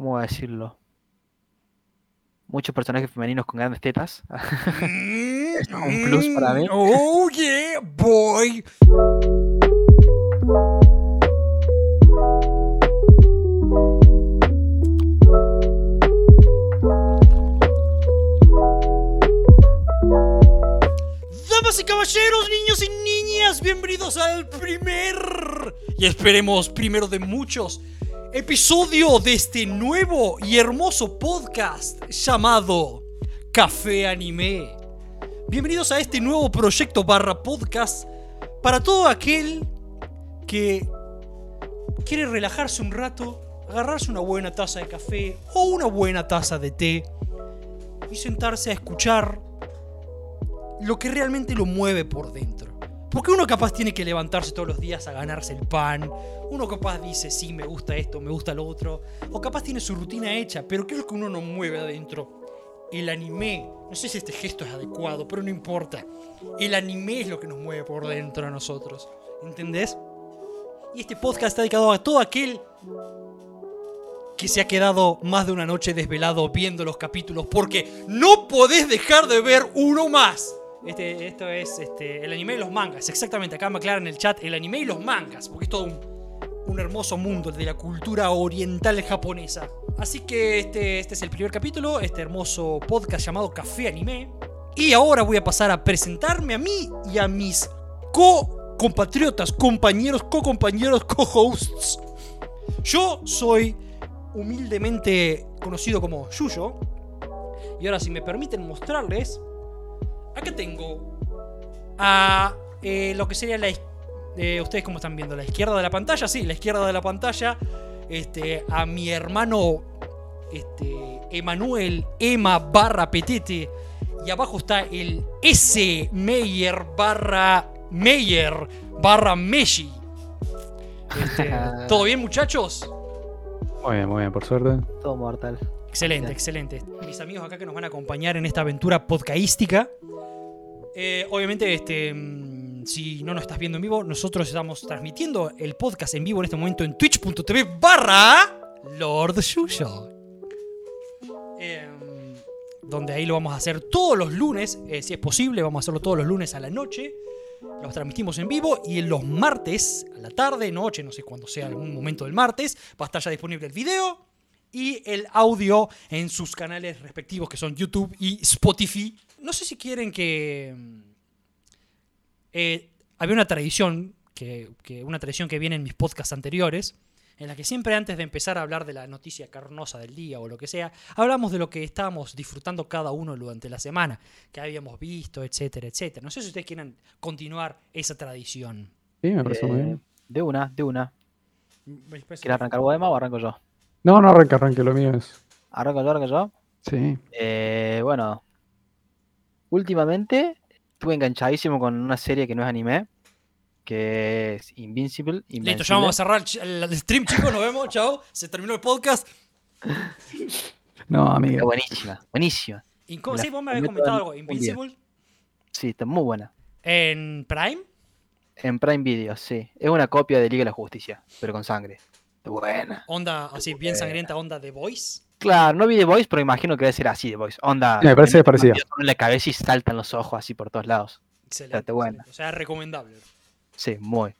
¿Cómo decirlo? Muchos personajes femeninos con grandes tetas. es un plus para mí. Oh, yeah, boy. Damas y caballeros, niños y niñas, bienvenidos al primer y esperemos primero de muchos episodio de este nuevo y hermoso podcast llamado Café Anime. Bienvenidos a este nuevo proyecto barra podcast para todo aquel que quiere relajarse un rato, agarrarse una buena taza de café o una buena taza de té y sentarse a escuchar lo que realmente lo mueve por dentro. Porque uno capaz tiene que levantarse todos los días a ganarse el pan. Uno capaz dice, sí, me gusta esto, me gusta lo otro. O capaz tiene su rutina hecha, pero ¿qué es lo que uno no mueve adentro? El anime. No sé si este gesto es adecuado, pero no importa. El anime es lo que nos mueve por dentro a nosotros. ¿Entendés? Y este podcast está dedicado a todo aquel que se ha quedado más de una noche desvelado viendo los capítulos porque no podés dejar de ver uno más. Este, esto es este, el anime y los mangas. Exactamente, acá me aclaran en el chat el anime y los mangas, porque es todo un, un hermoso mundo de la cultura oriental japonesa. Así que este, este es el primer capítulo, este hermoso podcast llamado Café Anime. Y ahora voy a pasar a presentarme a mí y a mis co-compatriotas, compañeros, co-compañeros, co-hosts. Yo soy humildemente conocido como Yuyo. Y ahora si me permiten mostrarles Acá tengo a eh, lo que sería la eh, ustedes cómo están viendo la izquierda de la pantalla, sí, la izquierda de la pantalla, este, a mi hermano este, Emanuel Emma barra Petete y abajo está el S Meyer barra Meyer barra Meshi. Este, ¿Todo bien muchachos? Muy bien, muy bien, por suerte. Todo mortal. Excelente, excelente. Mis amigos acá que nos van a acompañar en esta aventura podcaística. Eh, obviamente, este, mm, si no nos estás viendo en vivo, nosotros estamos transmitiendo el podcast en vivo en este momento en twitch.tv barra Lord Yuyo. Em, donde ahí lo vamos a hacer todos los lunes, eh, si es posible, vamos a hacerlo todos los lunes a la noche. Los transmitimos en vivo y en los martes, a la tarde, noche, no sé cuándo sea algún momento del martes, va a estar ya disponible el video y el audio en sus canales respectivos que son YouTube y Spotify. No sé si quieren que... Eh, había una tradición, que, que, una tradición que viene en mis podcasts anteriores, en la que siempre antes de empezar a hablar de la noticia carnosa del día o lo que sea, hablamos de lo que estábamos disfrutando cada uno durante la semana, que habíamos visto, etcétera, etcétera. No sé si ustedes quieren continuar esa tradición. Sí, me parece Eh, muy bien. De una, de una. ¿Quieres arrancar vos, Emma, o arranco yo? No, no arranque, arranque, lo mío es. ¿Arranco yo, arranco yo? Sí. Eh, bueno. Últimamente estuve enganchadísimo con una serie que no es anime. Que es Invincible. Listo, ya vamos a cerrar el stream, chicos. Nos vemos. Chao. Se terminó el podcast. No, amiga. Está buenísima, buenísima. ¿Y cómo- Me la sí, vos me habías comentado en algo. Invincible Sí, está muy buena. en Prime. En Prime Video, sí. Es una copia de Liga de la Justicia, pero con sangre. Buena. Onda así, bien sangrienta, onda de Voice. Claro, no vi The Voice, pero imagino que debe ser así The Voice. Onda. Me parece parecida. en la cabeza y saltan los ojos así por todos lados. Excelente. Excelente. O sea, recomendable. Sí, muy.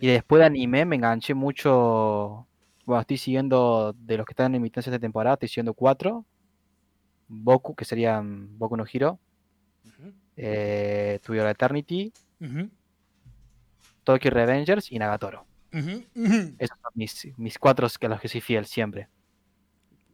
Y después de anime me enganché mucho. Bueno, estoy siguiendo de los que están en emitencia esta temporada, estoy siguiendo cuatro. Boku, que serían Boku no Hero, Ujú, eh, Eternity, ujú, Tokyo Revengers y Nagatoro. Esos son mis, mis cuatro que a los que soy fiel siempre.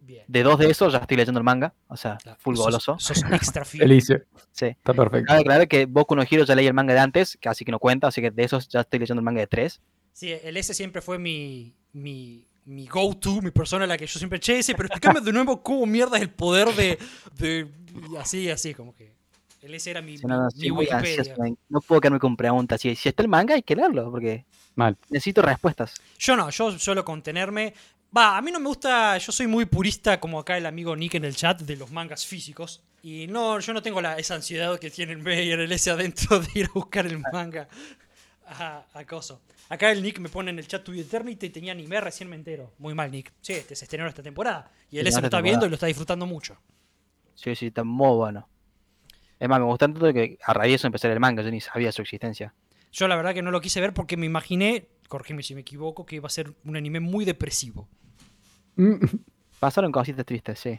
Bien. De dos de esos ya estoy leyendo el manga, o sea, Claro, full sos- goloso. Sos extra fiel. Felice. Sí. Está perfecto. Cabe aclarar que Boku no Hero ya leí el manga de antes, que así que no cuenta, así que de esos ya estoy leyendo el manga de tres. Sí, el S siempre fue mi, mi, mi go-to, mi persona a la que yo siempre, che, ese, pero explícame de nuevo cómo mierda es el poder de, de- y así, así, como que el S era mi, Si no, no, mi- Wikipedia. ansioso, no puedo quedarme con preguntas. Si, si está el manga hay que leerlo, porque Mal. necesito respuestas. Yo no, yo suelo contenerme. Va, a mí no me gusta, yo soy muy purista, como acá el amigo Nick en el chat, de los mangas físicos. Y no, yo no tengo la, esa ansiedad que tiene el Meyer, el S adentro de ir a buscar el manga. a, a Coso. Acá el Nick me pone en el chat Be Eternity y tenía anime, recién me entero. Muy mal, Nick. Sí, este se estrenó esta temporada. Y Sí, se lo está viendo y lo está disfrutando mucho. Sí, sí, está muy bueno. Es más, me gustó tanto que a raíz de eso empecé el manga, yo ni sabía su existencia. Yo la verdad que no lo quise ver porque me imaginé, corrígeme si me equivoco, que iba a ser un anime muy depresivo. Pasaron cositas tristes, sí.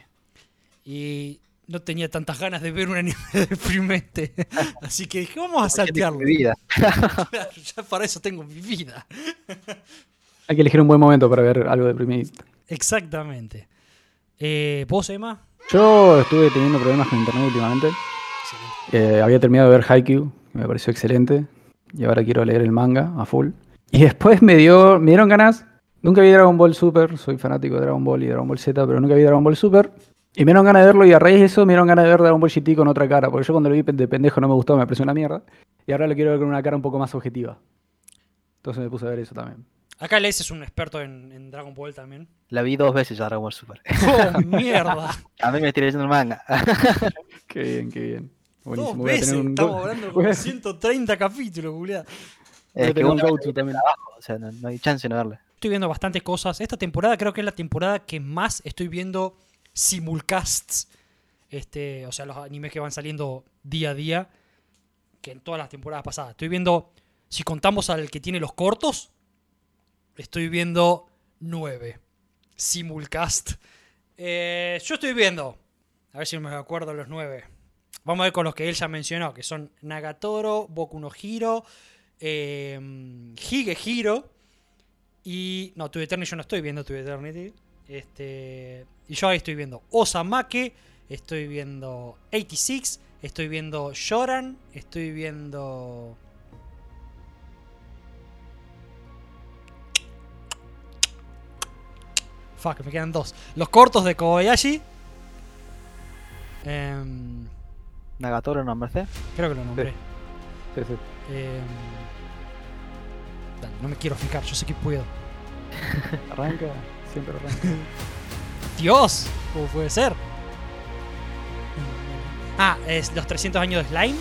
Y no tenía tantas ganas de ver un anime deprimente. Así que dije, vamos a saltearlo. mi vida. Ya para eso tengo mi vida. Hay que elegir un buen momento para ver algo deprimido. Exactamente. Eh, ¿Vos, Emma? Yo estuve teniendo problemas con internet últimamente. Eh, había terminado de ver Haikyuu, que me pareció excelente. Y ahora quiero leer el manga a full. Y después me, dio, me dieron ganas. Nunca vi Dragon Ball Super, soy fanático de Dragon Ball y Dragon Ball Z, pero nunca vi Dragon Ball Super. Y me dieron ganas de verlo y a raíz de eso me dieron ganas de ver Dragon Ball GT con otra cara, porque yo cuando lo vi de pendejo no me gustó, me pareció una mierda. Y ahora lo quiero ver con una cara un poco más objetiva. Entonces me puse a ver eso también. Acá Les es un experto en, en Dragon Ball también. La vi dos veces ya Dragon Ball Super. ¡Oh, mierda! A mí me estoy leyendo el manga. Qué bien, qué bien. Dos Buenísimo. Voy a veces. tener un, Estamos go- hablando como 130 capítulos, Julián. Es que un go-to también. o sea, no, no hay chance de no verle. Estoy viendo bastantes cosas. Esta temporada creo que es la temporada que más estoy viendo simulcasts. Este, o sea, los animes que van saliendo día a día. Que en todas las temporadas pasadas. Estoy viendo, si contamos al que tiene los cortos, estoy viendo 9. Simulcast. Eh, yo estoy viendo. A ver si me acuerdo los 9. Vamos a ver con los que él ya mencionó, que son Nagatoro, Boku no Hiro, Hige Hiro y... No, To Eternity yo no estoy viendo To Eternity. Este, y yo ahí estoy viendo Osamake, estoy viendo 86, estoy viendo Shoran, estoy viendo... Fuck, me quedan dos. Los cortos de Kobayashi. Em, Nagatoro nombraste. creo que lo nombré. Sí, sí. Em, no me quiero fijar, yo sé que puedo. Arranca, siempre arranca. Dios, ¿cómo puede ser? Ah, es los 300 años de Slime.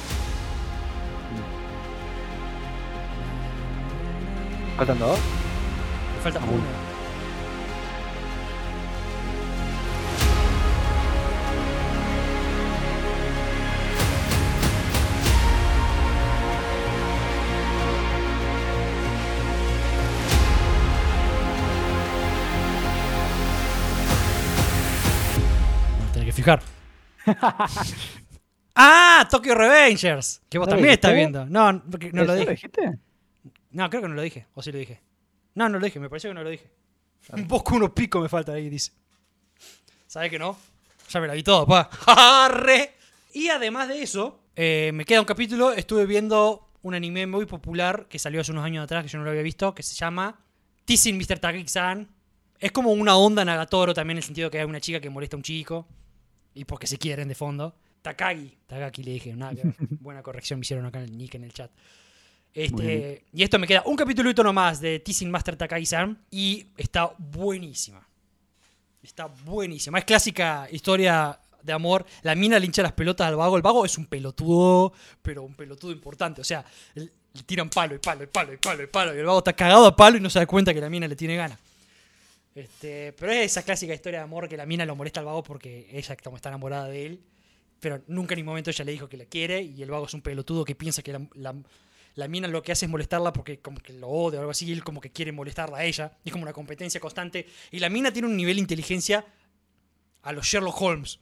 Faltan dos. Me falta uno. Fijar. ah, Tokyo Revengers. Que vos ¿No también lo estás viendo. No, no lo ¿Eso dije. dijiste? No, creo que no lo dije. O sí lo dije. No, no lo dije. Me pareció que no lo dije. Un poco uno pico me falta ahí, dice. ¿Sabes que no? Ya me la vi todo, pa. ¡Arre! Y además de eso, eh, me queda un capítulo. Estuve viendo un anime muy popular que salió hace unos años atrás, que yo no lo había visto, que se llama Teasing Mr. Takagi-san. Es como una onda Nagatoro también en el sentido que hay una chica que molesta a un chico. Y porque se quieren de fondo. Takagi. Takagi le dije. Ver. Buena corrección me hicieron acá en el nick en el chat. Este, y esto me queda un capítulito nomás de Teasing Master Takagi-san. Y está buenísima. Está buenísima. Es clásica historia de amor. La mina le hincha las pelotas al vago. El vago es un pelotudo, pero un pelotudo importante. O sea, le le tiran palo y palo y palo y palo y palo. Y el vago está cagado a palo y no se da cuenta que la mina le tiene ganas. Este, pero es esa clásica historia de amor que la mina lo molesta al vago porque ella como está enamorada de él. Pero nunca en ningún momento ella le dijo que la quiere. Y el vago es un pelotudo que piensa que la, la- la mina lo que hace es molestarla porque como que lo odia o algo así. Y él como que quiere molestarla a ella. Y es como una competencia constante. Y la mina tiene un nivel de inteligencia a los Sherlock Holmes.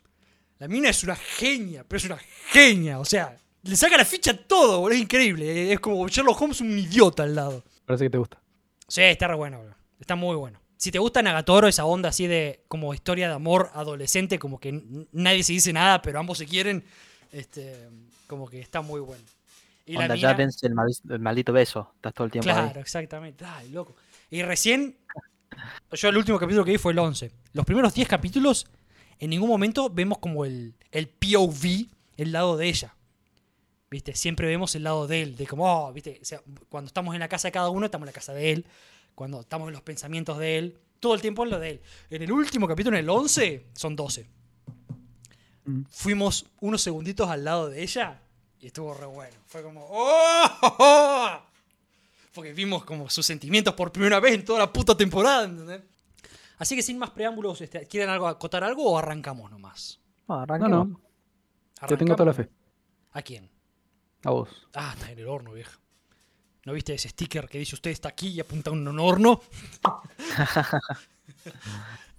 La mina es una genia, pero es una genia. O sea, le saca la ficha a todo, boludo. Es increíble. Es como Sherlock Holmes un idiota al lado. Parece que te gusta. Sí, está re bueno, bro. Está muy bueno. Si te gusta Nagatoro, esa onda así de como historia de amor adolescente, como que nadie se dice nada, pero ambos se quieren, este, como que está muy bueno. Y Onda, la ya dense el, mal- el maldito beso. Estás todo el tiempo claro, ahí. exactamente. Ay, loco. Y recién, yo el último capítulo que vi fue el 11. Los primeros 10 capítulos, en ningún momento vemos como el, el POV, el lado de ella. ¿Viste? Siempre vemos el lado de él, de como, oh, ¿viste? O sea, cuando estamos en la casa de cada uno, estamos en la casa de él. Cuando estamos en los pensamientos de él, todo el tiempo en lo de él. En el último capítulo, en el 11, son 12. Mm. Fuimos unos segunditos al lado de ella y estuvo re bueno. Fue como, ¡oh! Porque vimos como sus sentimientos por primera vez en toda la puta temporada, ¿entendés? Así que sin más preámbulos, este, ¿quieren algo acotar algo o arrancamos nomás? No, No, arranquemos. no. Yo tengo toda la fe. ¿A quién? A vos. Ah, está en el horno, vieja. ¿No viste ese sticker que dice usted está aquí y apunta a un horno?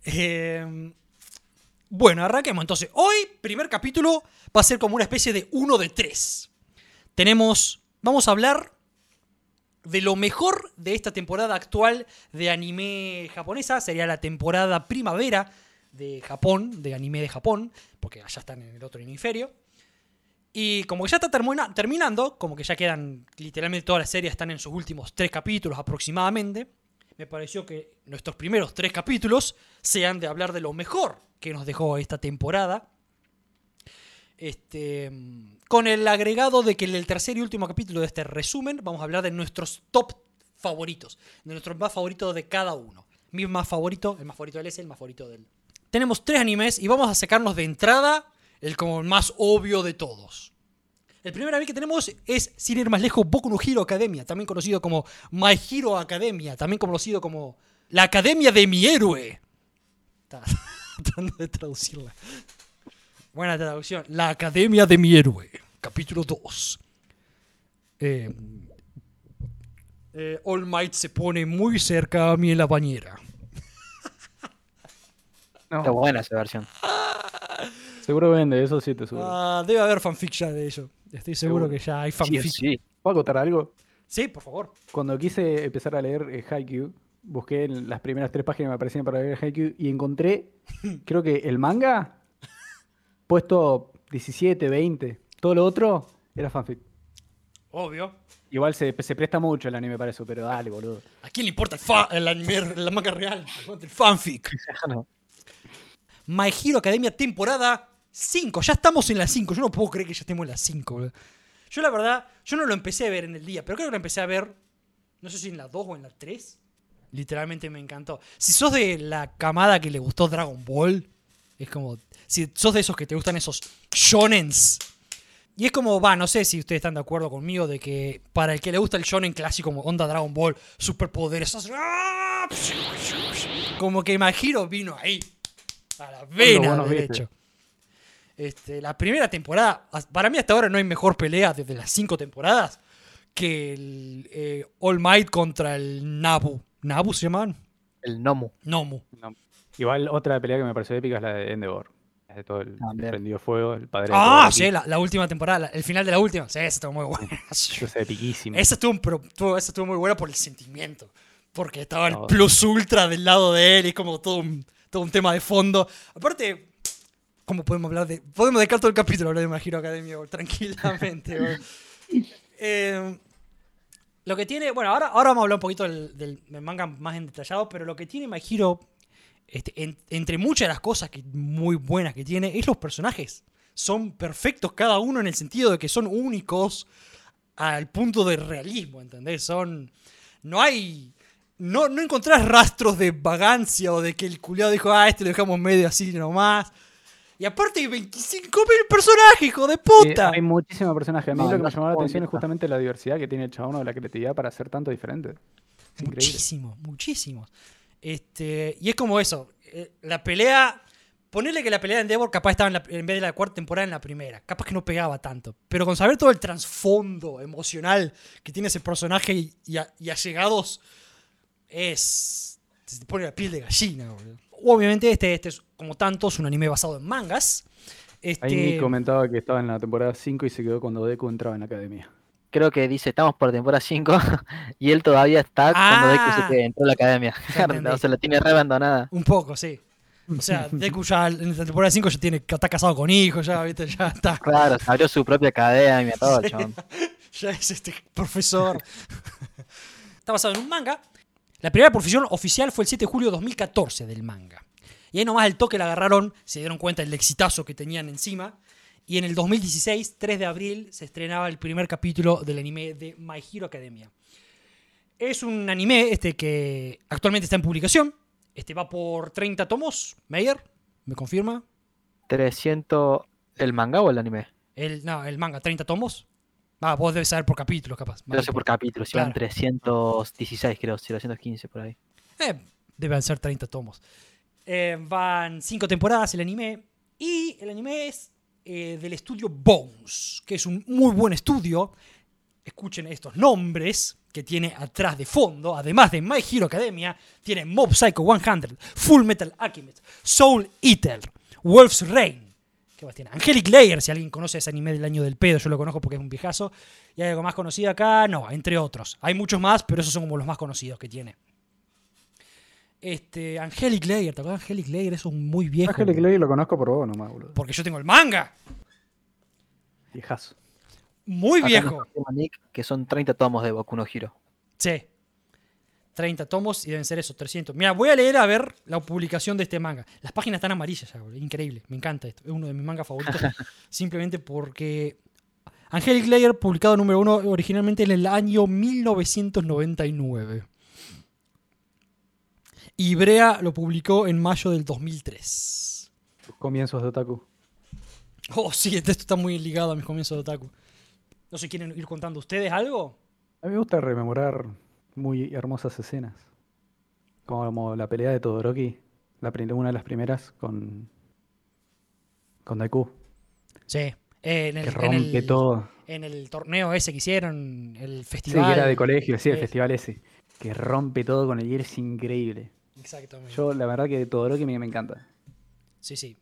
Eh, bueno, arranquemos entonces. Hoy, primer capítulo, va a ser como una especie de uno de tres. Tenemos. Vamos a hablar de lo mejor de esta temporada actual de anime japonesa. Sería la temporada primavera de Japón, de anime de Japón, porque allá están en el otro hemisferio. Y como que ya está termina- terminando, como que ya quedan, literalmente todas las series están en sus últimos tres capítulos aproximadamente, me pareció que nuestros primeros tres capítulos sean de hablar de lo mejor que nos dejó esta temporada. Este, con el agregado de que en el tercer y último capítulo de este resumen vamos a hablar de nuestros top favoritos, de nuestros más favoritos de cada uno. Mi más favorito, el más favorito del S, el más favorito del... Tenemos tres animes y vamos a sacarnos de entrada el como más obvio de todos. El primer anime que tenemos es, sin ir más lejos, Boku no Hero Academia, también conocido como My Hero Academia, también conocido como La Academia de mi Héroe. Tratando de traducirla. Buena traducción. La Academia de mi Héroe, capítulo 2. Eh, eh, All Might se pone muy cerca a mí en la bañera. No, Está buena esa versión. seguro vende, eso sí te seguro. Ah, debe haber fanfic ya de ello. Estoy seguro, Seguro. que ya hay Sí, fanfic. sí. ¿Puedo contar algo? sí, por favor. Cuando quise empezar a leer eh, Haikyuu, busqué en las primeras tres páginas que me aparecían para leer Haikyuu y encontré, creo que el manga, puesto 17, 20. Todo lo otro era fanfic. Obvio. Igual se, se presta mucho el anime para eso, pero dale, boludo. ¿A quién le importa el, fa el anime, la manga real? El fanfic. No. My Hero Academia temporada 5. Ya estamos en la 5. Yo no puedo creer que ya estemos en la 5. boludo. Yo la verdad, yo no lo empecé a ver en el día, pero creo que lo empecé a ver, no sé si en la 2 o en la 3. Literalmente me encantó. Si sos de la camada que le gustó Dragon Ball, es como, si sos de esos que te gustan esos shonens. Y es como, va, no sé si ustedes están de acuerdo conmigo de que para el que le gusta el shonen clásico como onda Dragon Ball, superpoderes, como que My Hero vino ahí, a la vena, de hecho. Este, la primera temporada, para mí hasta ahora no hay mejor pelea desde las cinco temporadas que el eh, All Might contra el Nabu. ¿Nabu se llamaban? El Nomu. Nomu. No. Igual otra pelea que me pareció épica es la de Endeavor. Es de todo el También. prendido fuego, el padre de Ah, el sí, la, la última temporada, la- el final de la última. Sí, esa estuvo muy buena. Eso es epiquísimo. Esa estuvo, esa estuvo muy buena por el sentimiento. Porque estaba el No. plus ultra del lado de él y como todo un, todo un tema de fondo. Aparte, ¿cómo podemos hablar de.? Podemos dedicar todo el capítulo a hablar de My Hero Academia bro, tranquilamente. bro. Eh, lo que tiene. Bueno, ahora, ahora vamos a hablar un poquito del, del- manga más en detallado, pero lo que tiene My Hero, este, en- entre muchas de las cosas que, muy buenas que tiene, es los personajes. Son perfectos cada uno en el sentido de que son únicos al punto de realismo, ¿entendés? Son. No hay. No, no encontrás rastros de vagancia o de que el culiado dijo, ah, este lo dejamos medio así nomás. Y aparte hay 25.000 personajes, hijo de puta. hay muchísimos personajes. A mí No, lo que me llamó la atención es justamente la diversidad que tiene el chabón o la creatividad para hacer tanto diferente. Muchísimos, muchísimos. Este, y es como eso. eh, La pelea. Ponerle que la pelea de Endeavor capaz estaba en, la- en vez de la cuarta temporada en la primera. Capaz que no pegaba tanto. Pero con saber todo el trasfondo emocional que tiene ese personaje y, y a- y allegados. Es. Se te pone la piel de gallina, boludo. Obviamente, este, este es, como tantos, un anime basado en mangas. Este, Ahí comentaba que estaba en la temporada 5 y se quedó cuando Deku entraba en la academia. Creo que dice, estamos por temporada 5 y él todavía está cuando Deku Ah. se que entró a la academia. O sea, la tiene re abandonada. Un poco, sí. O sea, Deku ya en la temporada 5 ya tiene, está casado con hijos, ya, ¿viste? Ya está. Claro, se abrió su propia academia, todo, Sí. chabón. Ya es este profesor. Está basado en un manga. La primera profesión oficial fue el 7 de julio de 2014 del manga. Y ahí nomás el toque la agarraron, se dieron cuenta del exitazo que tenían encima. Y en el 2016, 3 de abril, se estrenaba el primer capítulo del anime de My Hero Academia. Es un anime este, que actualmente está en publicación. Este va por 30 tomos. Meyer, ¿me confirma? 300, ¿el manga o el anime? El, no, el manga, 30 tomos. Ah, vos debes saber por capítulos, capaz. Yo sé por capítulos, iban Claro. 316 creo, 315 por ahí. Eh, deben ser 30 tomos. Eh, van 5 temporadas el anime. Y el anime es eh, del estudio Bones, que es un muy buen estudio. Escuchen estos nombres que tiene atrás de fondo. Además de My Hero Academia, tiene Mob Psycho 100, Full Metal Alchemist, Soul Eater, Wolf's Rain. Angelic Layer, si alguien conoce ese anime del año del pedo, yo lo conozco porque es un viejazo. ¿Y hay algo más conocido acá? No, entre otros. Hay muchos más, pero esos son como los más conocidos que tiene. Este, Angelic Layer, ¿te acuerdas de Angelic Layer? Eso es muy viejo. Ángel Clay lo conozco por vos nomás, boludo. Porque yo tengo el manga. Viejazo. Muy Acá viejo. Nick que son 30 tomos de Boku no Hero. Sí. 30 tomos y deben ser esos 300. Mira, voy a leer a ver la publicación de este manga. Las páginas están amarillas ya, boludo. Increíble. Me encanta esto. Es uno de mis mangas favoritos. simplemente porque Angelic Layer, publicado número uno originalmente en el año 1999. Y Brea lo publicó en mayo del 2003. Tus comienzos de Otaku. Oh, sí, esto está muy ligado a mis comienzos de otaku. No sé, ¿quieren ir contando ustedes algo? A mí me gusta rememorar muy hermosas escenas. Como la pelea de Todoroki, la una de las primeras con, con Daiku, Sí. eh, en, el, que en rompe el- todo. en el torneo ese que hicieron, el Sí, festival. que era de colegio, sí, el Sí. festival ese. Que rompe todo con el hielo, es increíble. Exactamente. Yo, la verdad que Todoroki me, me encanta. Sí, sí.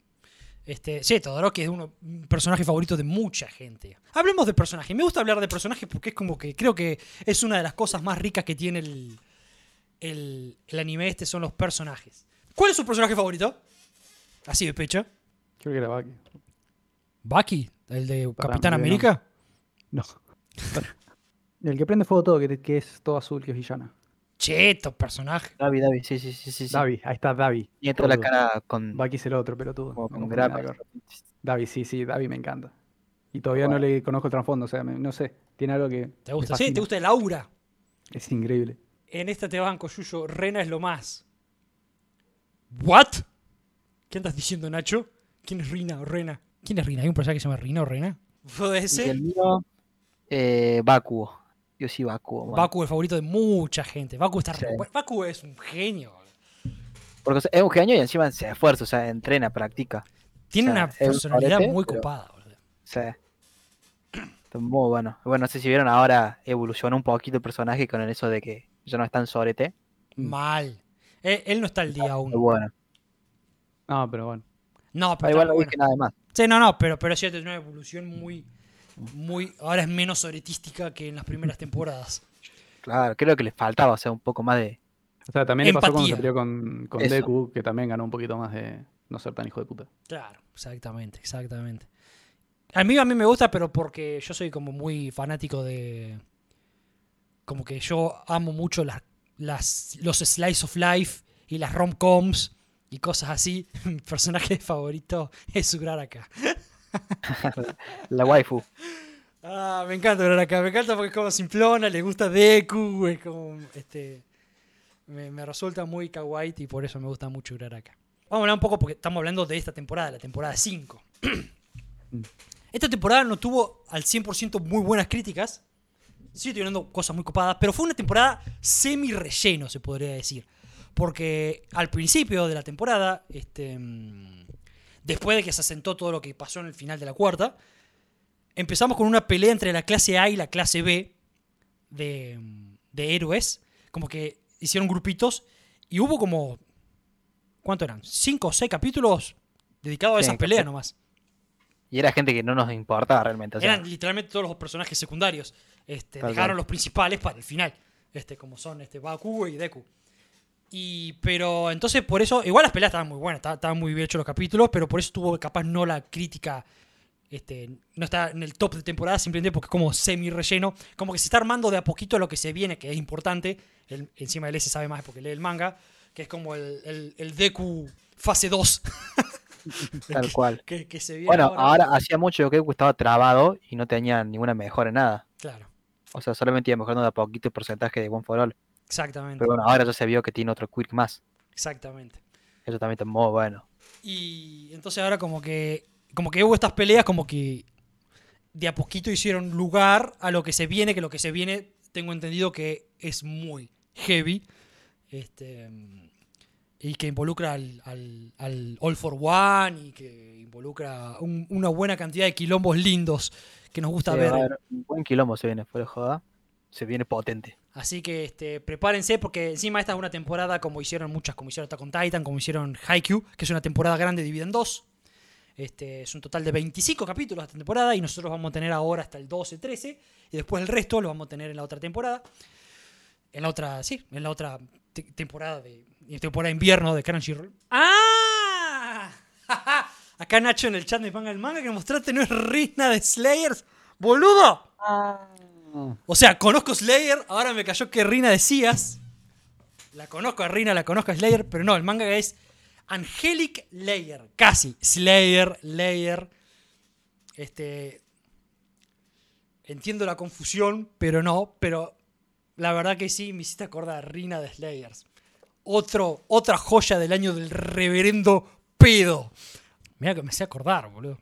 Este, sí, Todoroki es uno, un personaje favorito de mucha gente. Hablemos de personajes. Me gusta hablar de personajes porque es como que creo que es una de las cosas más ricas que tiene el, el, el anime este, son los personajes. ¿Cuál es su personaje favorito? Así de pecho. Creo que era Baki. Bucky, el de Para Capitán mí, no. América. No. el que prende fuego todo, que, que es todo azul, que es villana. Cheto personaje. Davi, Davi, sí, sí, sí, sí. sí. Davi, ahí está Davi. Tiene toda la cara con, Baki es el otro, pelotudo. como con. Davi, sí, sí, Davi me encanta. Y todavía no le conozco el trasfondo, o sea, me- no sé, tiene algo que. ¿Te gusta? Sí, te gusta el aura. Es increíble. En esta te banco, Yuyo. Rena es lo más. ¿What? ¿Qué andas diciendo, Nacho? ¿Quién es Rina o Rena? ¿Quién es Rina? ¿Hay un personaje que se llama Rina o Rena? ¿Puede Y ser? el mío, eh, Bakugo. Yo sí, Bakugo. man. Baku es el favorito de mucha gente. Baku está Sí. Baku es un genio. Porque es un genio y encima se esfuerza, o sea, entrena, practica. Tiene O sea, una es un personalidad muy pero- copada. boludo. O sea, está muy bueno. Bueno, no sé si vieron ahora, evolucionó un poquito el personaje con eso de que ya no es tan sorete. Mm. Mal. Él, él no está al día aún. Muy bueno. No, pero bueno. No, Ah, pero igual está no bueno. dije nada más. Sí, no, no, pero, pero sí tiene una evolución muy, muy. Ahora es menos soretística que en las primeras temporadas. Claro, creo que le faltaba, o sea, un poco más de. O sea, también le pasó cuando se peleó con, con Eso. Deku, que también ganó un poquito más de no ser tan hijo de puta. Claro, exactamente, exactamente. A mí, a mí me gusta, pero porque yo soy como muy fanático de. Como que yo amo mucho las, las, los slice of life y las rom-coms y cosas así. Mi personaje favorito es Uraraka. La waifu. Ah, me encanta Uraraka, me encanta porque es como simplona, le gusta Deku, es como. Este, me, me resulta muy kawaii y por eso me gusta mucho Uraraka. Vamos a hablar un poco porque estamos hablando de esta temporada, la temporada 5. Esta temporada no tuvo al 100% muy buenas críticas. Sigue teniendo cosas muy copadas, pero fue una temporada semi-relleno, se podría decir. Porque al principio de la temporada, este, mm, después de que se asentó todo lo que pasó en el final de la cuarta, empezamos con una pelea entre la clase A y la clase B de, de héroes. Como que hicieron grupitos y hubo como. ¿Cuánto eran? ¿Cinco o seis capítulos dedicados a esas peleas nomás? Y era gente que no nos importaba realmente. O sea, Eran literalmente todos los personajes secundarios. Este, dejaron los principales para el final. Este, como son este, Bakugo y Deku. Y, pero entonces por eso, igual las peleas estaban muy buenas, estaban, estaban muy bien hechos los capítulos, pero por eso tuvo capaz no la crítica, este, no está en el top de temporada, simplemente porque es como semi relleno, como que se está armando de a poquito lo que se viene, que es importante, el- encima él se sabe más porque lee el manga, que es como el, el, el Deku fase 2, tal cual. que, que se viene Bueno, ahora hacía mucho que estaba trabado y no tenía ninguna mejora en nada. Claro, O sea, solamente iba mejorando de a poquito el porcentaje de One for All. Exactamente, Pero bueno, ahora ya se vio que tiene otro quirk más. exactamente. Eso también está muy bueno. Y entonces ahora como que como que hubo estas peleas como que de a poquito hicieron lugar a lo que se viene, que lo que se viene tengo entendido que es muy heavy. Este, y que involucra al, al- al All for One y que involucra un- una buena cantidad de quilombos lindos que nos gusta Sí, ver. a un buen quilombo se viene, fuera joda. Se viene potente. Así que este, prepárense porque encima esta es una temporada como hicieron muchas, como hicieron Attack on Titan, como hicieron Haikyuu, que es una temporada grande dividida en dos. Este, es un total de 25 capítulos esta temporada y nosotros vamos a tener ahora hasta el 12, 13 y después el resto lo vamos a tener en la otra temporada. En la otra, sí, en la otra te- temporada de en temporada de invierno de Crunchyroll. ¡Ah! Acá Nacho en el chat me ponga el manga que mostraste no es Rina de Slayers. ¡Boludo! O sea, conozco Slayer, ahora me cayó que Rina decías. La conozco a Rina, la conozco a Slayer, pero no, el manga es Angelic Layer, casi. Slayer, Layer. Este. Entiendo la confusión, pero no, pero la verdad que sí, me hiciste acordar a Rina de Slayers. Otro, otra joya del año del reverendo pedo. Mira que me sé acordar, boludo.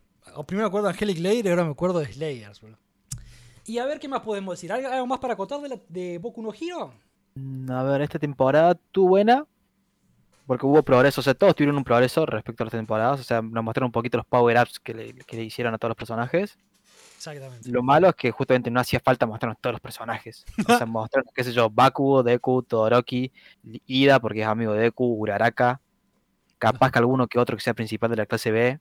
Primero me acuerdo de Angelic Layer y ahora me acuerdo de Slayers, boludo. Y a ver qué más podemos decir. ¿Algo, más para acotar de, la- de Boku no Hero? Mm, A ver, esta temporada estuvo buena. Porque hubo progreso, o sea, todos tuvieron un progreso respecto a las temporadas. O sea, nos mostraron un poquito los power-ups que le, que le hicieron a todos los personajes. Exactamente. Lo malo es que justamente no hacía falta mostrarnos todos los personajes. O sea, mostrarnos, qué sé yo, Bakugo, Deku, Todoroki, Ida, porque es amigo de Deku, Uraraka. Capaz que alguno que otro que sea principal de la clase B.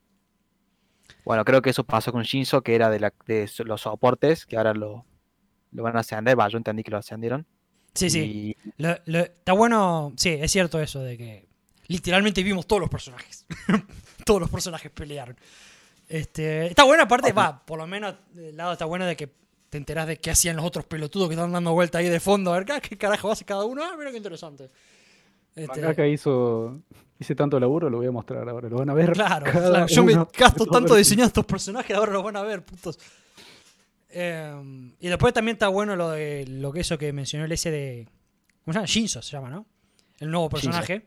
Bueno, creo que eso pasó con Shinzo, que era de, la, de los soportes, que ahora lo, lo van a ascender. Va, yo entendí que lo ascendieron. Sí, sí. Y Lo- lo- está bueno. Sí, es cierto eso de que literalmente vimos todos los personajes. todos los personajes pelearon. Este, está bueno, aparte, va, por lo menos el lado está bueno de que te enterás de qué hacían los otros pelotudos que están dando vuelta ahí de fondo. A ver ¿qué- qué carajo hace cada uno. Ah, mira qué interesante. Este, Mangaka hizo, hice tanto laburo, lo voy a mostrar ahora. Lo van a ver. Claro, claro, yo me gasto tanto diseñando estos personajes, ahora los van a ver, putos. Eh, y después también está bueno lo de lo que eso que mencionó el ese de. ¿Cómo se llama? Shinzo se llama, ¿no? El nuevo personaje.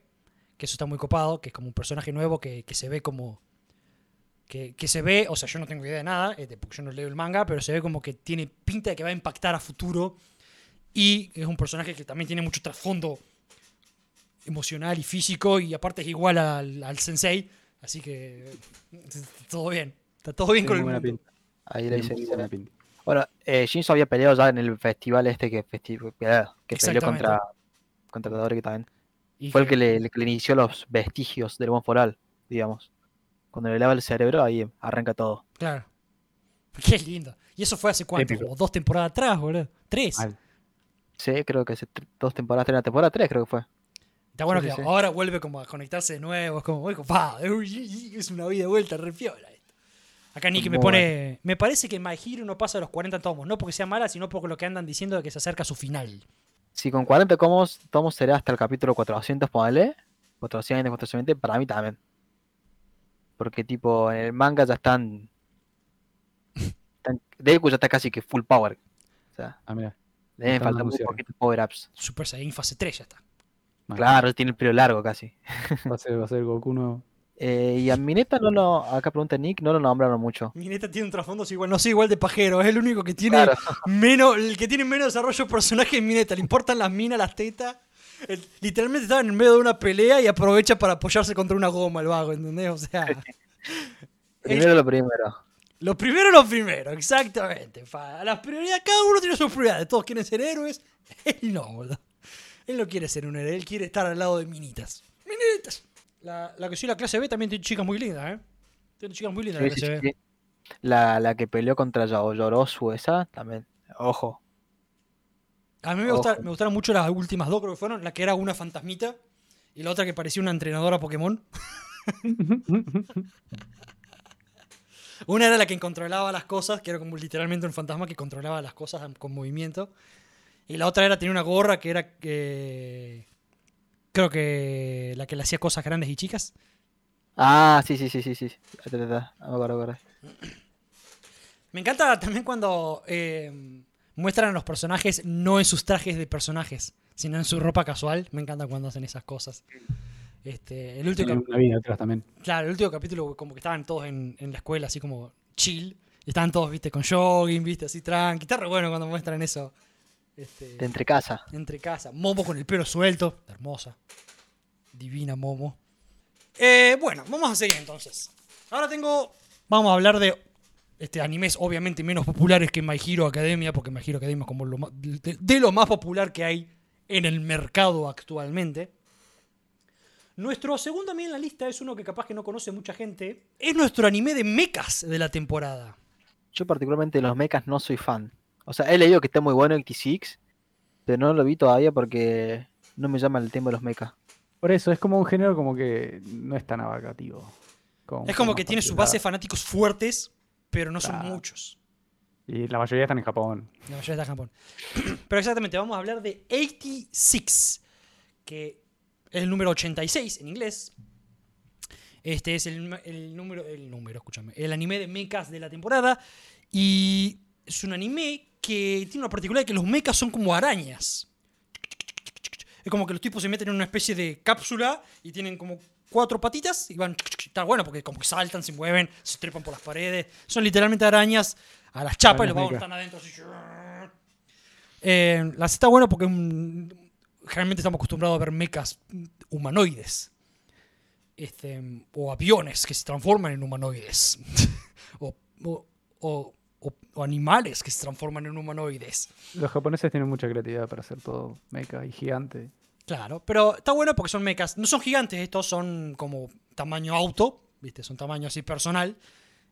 Que eso está muy copado, que es como un personaje nuevo que, que se ve como. Que, que se ve, o sea, yo no tengo idea de nada, este, porque yo no leo el manga, pero se ve como que tiene pinta de que va a impactar a futuro. Y es un personaje que también tiene mucho trasfondo emocional y físico, y aparte es igual al, al sensei. Así que. Todo bien. Está todo bien Tiene con el mundo. pinta. ahí le Tiene dice muy buena pinta. Bueno, eh, Shinzo había peleado ya en el festival este que, festi- que peleó contra, contra Todoroki también. Y Fue el que le, que inició los vestigios del buen foral, digamos. Cuando le lava el cerebro, ahí arranca todo. Claro. Qué lindo. Y eso fue hace cuánto, como dos temporadas atrás, boludo. Tres. Mal. Sí, creo que hace dos temporadas, la temporada 3 creo que fue. Está bueno Sí, que sí, ahora vuelve como a conectarse de nuevo. Es como, copado. Es una vida de vuelta, re piola esto. Acá Nicky me pone. Me parece que My Hero no pasa de los 40 tomos. No porque sea mala, sino por lo que andan diciendo de que se acerca a su final. Si con 40 tomos, tomos será hasta el capítulo 400, ponele. 400, 420, para mí también. Porque tipo, en el manga ya están... están Deku ya está casi que full power. O sea, Ah, mira. le deben faltar muy anunciando. poquitos power-ups. Super Saiyan fase 3 ya está. Claro, tiene el pelo largo casi. Va a ser, va a ser Goku nuevo. Eh, y a Mineta no lo... Acá pregunta Nick, no lo nombraron mucho. Mi neta tiene un trasfondo igual, no sé, igual de pajero. Es el único que tiene Claro. menos, el que tiene menos desarrollo de personaje es mi neta. Le importan las minas, las tetas. El- literalmente estaba en el medio de una pelea y aprovecha para apoyarse contra una goma el vago, ¿entendés? O sea. Primero lo primero. Lo primero lo primero, exactamente. fa. Las prioridades, cada uno tiene sus prioridades. Todos quieren ser héroes. Él no, boludo. Él no quiere ser un héroe, él quiere estar al lado de minitas. Minitas. La, la que sí, la clase B también tiene chicas muy lindas, ¿eh? Tiene chicas muy lindas Sí, la clase sí, B. sí. La, la que peleó contra Yao- Yorosu, esa también. Ojo. A mí me, gusta- me gustaron mucho las últimas dos, creo que fueron. La que era una fantasmita y la otra que parecía una entrenadora Pokémon. Una era la que controlaba las cosas, que era como literalmente un fantasma que controlaba las cosas con movimiento. Y la otra era tenía una gorra que era que creo que la que le hacía cosas grandes y chicas. Ah, sí, sí, sí, sí, sí. Ah, me encanta también cuando eh, muestran a los personajes no en sus trajes de personajes, sino en su ropa casual. Me encanta cuando hacen esas cosas. Este, el último Tiene cap- una vida atrás también. Claro, el último capítulo como que estaban todos en, en la escuela, así como chill, Están todos, viste, con jogging, viste, así tranqui. Está re bueno cuando muestran eso. Este, De entre casa. entre casa. Momo con el pelo suelto. Hermosa. Divina Momo. Eh, bueno, vamos a seguir entonces. Ahora tengo. Vamos a hablar de este, animes obviamente menos populares que My Hero Academia, porque My Hero Academia es como lo de, de lo más popular que hay en el mercado actualmente. Nuestro segundo también en la lista es uno que capaz que no conoce mucha gente. Es nuestro anime de mechas de la temporada. Yo particularmente de los mechas no soy fan. O sea, he leído que está muy bueno 86, pero no lo vi todavía porque no me llama el tema de los mechas. Por eso, es como un género como que no es tan abarcativo. Es como que tiene su particular. base de fanáticos fuertes, pero no son muchos. Y la mayoría están en Japón. La mayoría está en Japón. Pero exactamente, vamos a hablar de 86, que es el número 86 en inglés. Este es el, el número, el número, escúchame, el anime de mechas de la temporada. Y es un anime que tiene una particularidad que los mechas son como arañas. Es como que los tipos se meten en una especie de cápsula y tienen como cuatro patitas y van. Está bueno porque como que saltan, se mueven, se trepan por las paredes. Son literalmente arañas a las chapas y los vagos están adentro así. Eh, las está bueno porque generalmente estamos acostumbrados a ver mechas humanoides. Este, o aviones que se transforman en humanoides. o, o- o- o- o animales que se transforman en humanoides. Los japoneses tienen mucha creatividad para hacer todo mecha y gigante. Claro, pero está bueno porque son mechas. No son gigantes, estos son como tamaño auto, ¿viste? Son tamaño así personal.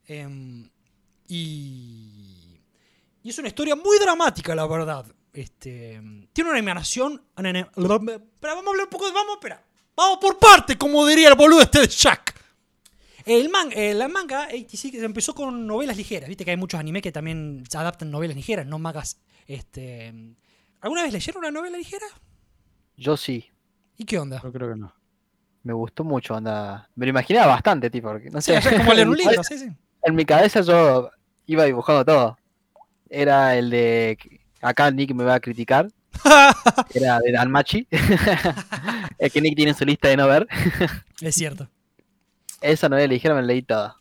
Em, y, y es una historia muy dramática, la verdad. Este, tiene una animación. Espera, vamos a hablar un poco de. Vamos, espera. Vamos por parte, como diría el boludo este de Jack. El man, eh, la manga 86 empezó con novelas ligeras. Viste que hay muchos animes que también se adaptan novelas ligeras, no mangas. Este, ¿Alguna vez leyeron una novela ligera? Yo sí, ¿Y qué onda? Yo creo que no. me gustó mucho, anda. Me lo imaginaba bastante, tipo, porque no Sí, sé. o sea, como leer un en mi libro, cabeza- sí, sí. En mi cabeza yo iba dibujando todo. Era el de. Acá Nick me va a criticar. Era de Danmachi. el que Nick tiene en su lista de no ver. es cierto. Esa novela ligera me la leí toda.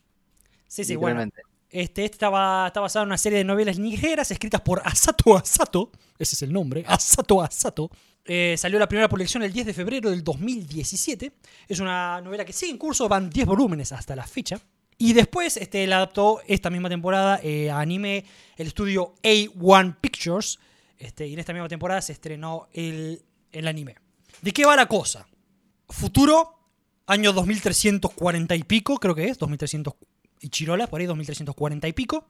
Sí, sí, bueno. Este, este estaba, está basado en una serie de novelas ligeras escritas por Asato Asato. Ese es el nombre, Asato Asato. Eh, salió la primera publicación el 10 de febrero del 2017. Es una novela que sigue en curso, van 10 volúmenes hasta la fecha. Y después este, la adaptó esta misma temporada eh, a anime el estudio A1 Pictures. Este, y en esta misma temporada se estrenó el, el anime. ¿De qué va la cosa? Futuro, año 2340 y pico, creo que es, 2300 y Chirola, por ahí 2340 y pico.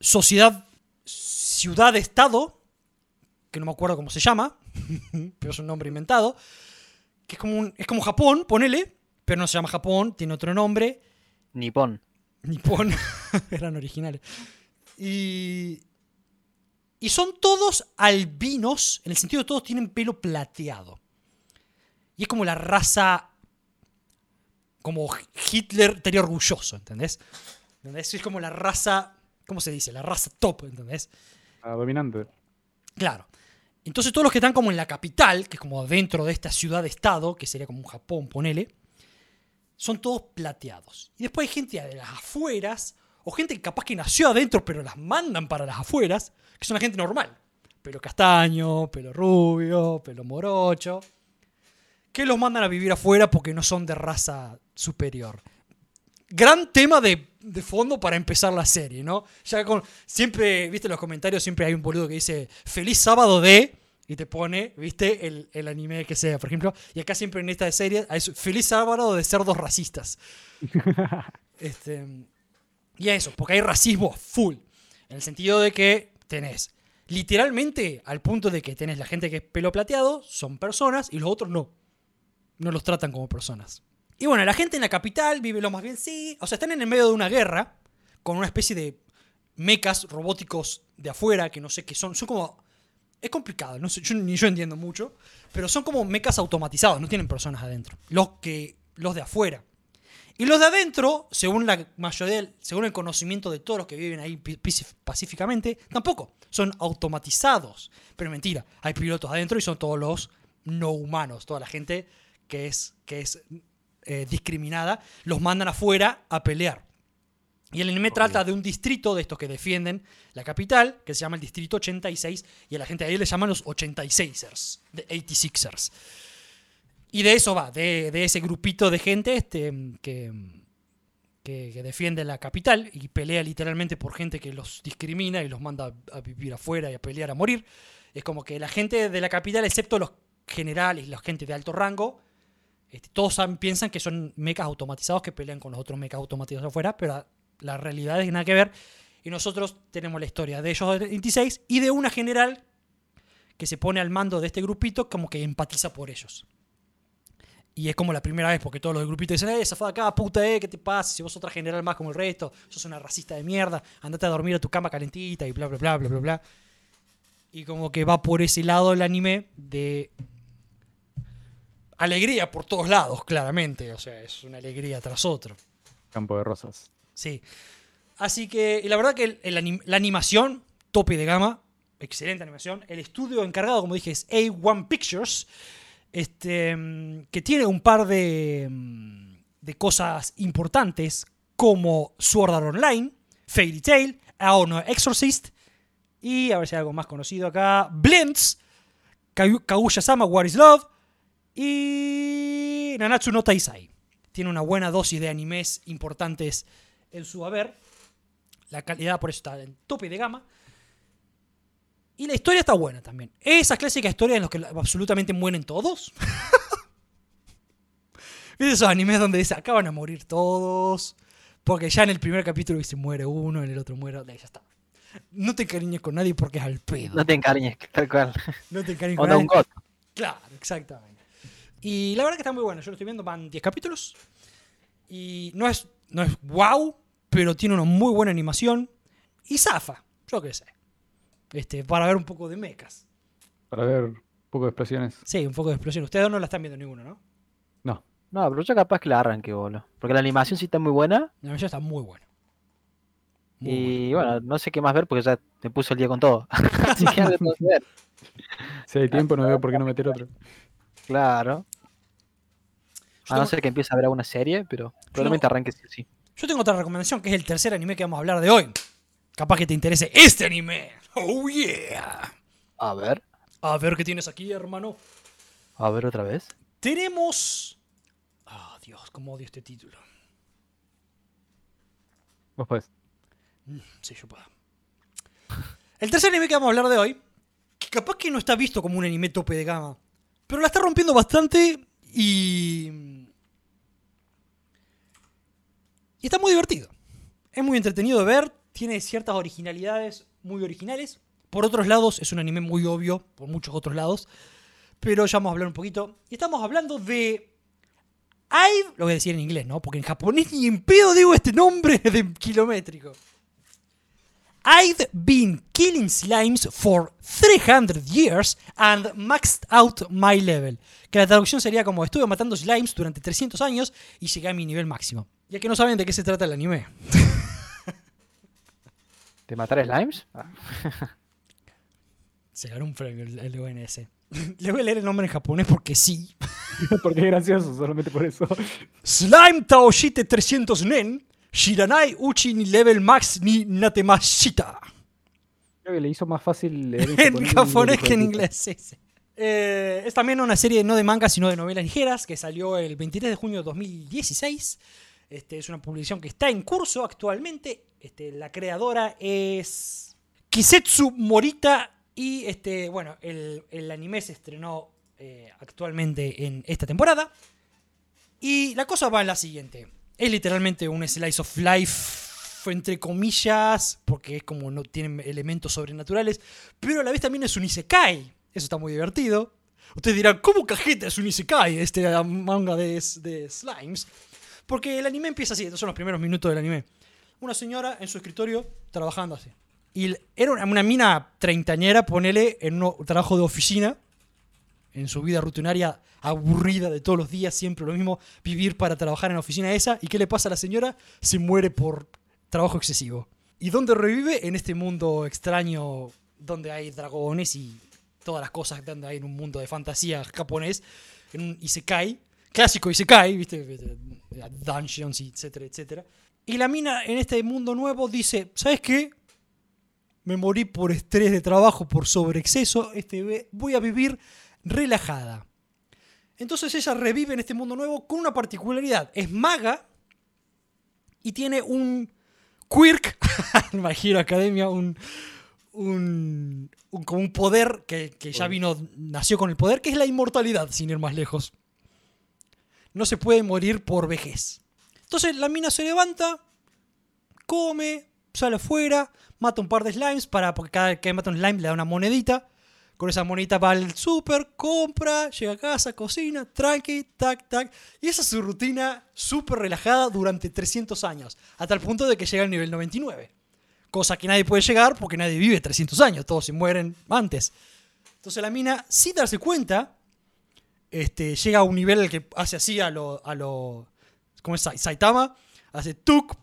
Sociedad, ciudad-estado, que no me acuerdo cómo se llama, pero es un nombre inventado, que es como, un- es como Japón, ponele, pero no se llama Japón, tiene otro nombre. Nippon. Nippon. Eran originales. Y. Y son todos albinos, en el sentido de todos tienen pelo plateado. Y es como la raza. Como Hitler estaría orgulloso, ¿entendés? ¿Entendés? Es como la raza. ¿Cómo se dice? La raza top, ¿entendés? La dominante. Claro. Entonces todos los que están como en la capital, que es como dentro de esta ciudad-estado, que sería como un Japón, ponele, son todos plateados. Y después hay gente de las afueras, o gente que capaz que nació adentro, pero las mandan para las afueras, que son la gente normal. Pelo castaño, pelo rubio, pelo morocho, que los mandan a vivir afuera porque no son de raza superior. Gran tema de, de fondo para empezar la serie, ¿no? Ya con. Siempre, viste, en los comentarios siempre hay un boludo que dice Feliz sábado de. Y te pone, viste, el, el anime que sea, por ejemplo. Y acá siempre en esta serie hay Feliz sábado de cerdos racistas. este, y a eso, porque hay racismo full. En el sentido de que tenés, literalmente, al punto de que tenés la gente que es pelo plateado, son personas, y los otros no. No los tratan como personas. Y bueno, la gente en la capital vive lo más bien, sí. O sea, están en el medio de una guerra, con una especie de mecas robóticos de afuera, que no sé qué son. Son como. Es complicado, no sé, yo, ni yo entiendo mucho. Pero son como mecas automatizados, no tienen personas adentro. Los que. Los de afuera. Y los de adentro, según la mayoría, según el conocimiento de todos los que viven ahí pacíficamente, tampoco. Son automatizados. Pero mentira, hay pilotos adentro y son todos los no humanos, toda la gente que es, que es eh, discriminada, los mandan afuera a pelear. Y el anime trata de un distrito de estos que defienden la capital, que se llama el Distrito 86, y a la gente de ahí le llaman los 86ers, de 86ers. Y de eso va, de, de ese grupito de gente este, que, que, que defiende la capital y pelea literalmente por gente que los discrimina y los manda a vivir afuera y a pelear a morir. Es como que la gente de la capital, excepto los generales y la gente de alto rango, este, todos piensan que son mechas automatizados que pelean con los otros mechas automatizados afuera, pero la, realidad es que nada que ver. Y nosotros tenemos la historia de ellos de 26 y de una general que se pone al mando de este grupito como que empatiza por ellos. Y es como la primera vez, porque todos los grupitos dicen, eh, de acá, puta, eh, ¿qué te pasa? Si vos otra general más como el resto, sos una racista de mierda, andate a dormir a tu cama calentita y bla, bla, bla, bla, bla, bla. Y como que va por ese lado el anime de alegría por todos lados, claramente. O sea, es una alegría tras otro. Campo de rosas. Sí. Así que, y la verdad que el- el anim- la animación, tope de gama, excelente animación. El estudio encargado, como dije, es A1 Pictures, este, que tiene un par de, mm, de cosas importantes, como Sword Art Online, Fairy Tail, Aono Exorcist, y a ver si hay algo más conocido acá, Blends, Kagu- Kaguya-sama, What is Love, y Nanatsu no Taisai. Tiene una buena dosis de animes importantes en su haber. La calidad por eso está en tope de gama. Y la historia está buena también. Esas clásicas historias en las que absolutamente mueren todos. ¿Viste esos animes donde se acaban a morir todos? Porque ya en el primer capítulo se muere uno, en el otro muere otro. Ya está. No te encariñes con nadie porque es al pedo. No te encariñes, tal cual. No te encariñes con nadie. god. Claro, exactamente. Y la verdad que está muy bueno. Yo lo estoy viendo, van 10 capítulos. Y no es, no es wow, pero tiene una muy buena animación. Y zafa, yo qué sé. Este, para ver un poco de mechas. Para ver un poco de explosiones. Sí, un poco de explosión. Ustedes no la están viendo ninguno, ¿no? No. No, pero yo capaz que la arranque, boludo. Porque la animación sí está muy buena. La animación está muy buena. Muy Y bueno, no sé qué más ver porque ya me puse el día con todo. Así que ver. Si hay tiempo, no veo por qué no meter otro. Claro. Yo A no ser que empiece a ver alguna serie, pero probablemente arranque sí. Yo tengo otra recomendación que es el tercer anime que vamos a hablar de hoy. Capaz que te interese este anime. Oh yeah. A ver. A ver qué tienes aquí, hermano. A ver otra vez. Tenemos. Ah, Dios, cómo odio este título. Vos podés. Sí, yo puedo. El tercer anime que vamos a hablar de hoy, que capaz que no está visto como un anime tope de gama, pero la está rompiendo bastante y. Y está muy divertido. Es muy entretenido de ver, tiene ciertas originalidades muy originales. Por otros lados, es un anime muy obvio, por muchos otros lados. Pero ya vamos a hablar un poquito. Y estamos hablando de. I've. Lo voy a decir en inglés, ¿no? Porque en japonés ni en pedo digo este nombre de kilométrico. I've been killing slimes for 300 years and maxed out my level. Que la traducción sería como estuve matando slimes durante 300 años y llegué a mi nivel máximo. Ya que no saben de qué se trata el anime. ¿De matar slimes? Ah, Se ganó un premio el, el ONS. Le voy a leer el nombre en japonés porque sí. Porque es gracioso, solamente por eso. Slime Taoshite 300 nen. Shiranai uchi ni level max ni natemashita. Creo que le hizo más fácil leer En japonés que en inglés, sí, sí. Eh, es también una serie no de manga, sino de novelas ligeras, que salió el 23 de junio de 2016. Este, es una publicación que está en curso actualmente. Este, la creadora es Kisetsu Morita. Y este, bueno, el, el anime se estrenó eh, actualmente en esta temporada. Y la cosa va en la siguiente. Es literalmente un slice of life, entre comillas, porque es como no tiene elementos sobrenaturales, pero a la vez también es un isekai. Eso está muy divertido. Ustedes dirán, ¿cómo cajeta es un isekai este manga de, de slimes? Porque el anime empieza así, estos son los primeros minutos del anime. Una señora en su escritorio trabajando así. Y era una, una mina treintañera, ponele, en un trabajo de oficina, en su vida rutinaria aburrida de todos los días, siempre lo mismo, vivir para trabajar en la oficina esa. ¿Y qué le pasa a la señora? Se muere por trabajo excesivo. ¿Y dónde revive? En este mundo extraño donde hay dragones y todas las cosas donde hay en un mundo de fantasía japonés, en un isekai, clásico isekai, ¿viste? Dungeons, etcétera, etcétera. Y la mina en este mundo nuevo dice, ¿sabes qué? Me morí por estrés de trabajo, por sobreexceso, este, voy a vivir relajada. Entonces ella revive en este mundo nuevo con una particularidad. Es maga y tiene un quirk, Hero Academia, un, un, un- como un poder que, que ya vino, nació con el poder, que es la inmortalidad, sin ir más lejos. No se puede morir por vejez. Entonces la mina se levanta, come, sale afuera, mata un par de slimes, para, porque cada vez que mata un slime le da una monedita. Con esa monedita va al súper, compra, llega a casa, cocina, tranqui, tac, tac. Y esa es su rutina súper relajada durante 300 años, hasta el punto de que llega al nivel 99. Cosa que nadie puede llegar porque nadie vive 300 años, todos se mueren antes. Entonces la mina, sin darse cuenta, este, llega a un nivel que hace así a lo... A lo ¿Cómo es? Sai- Saitama, hace tuk,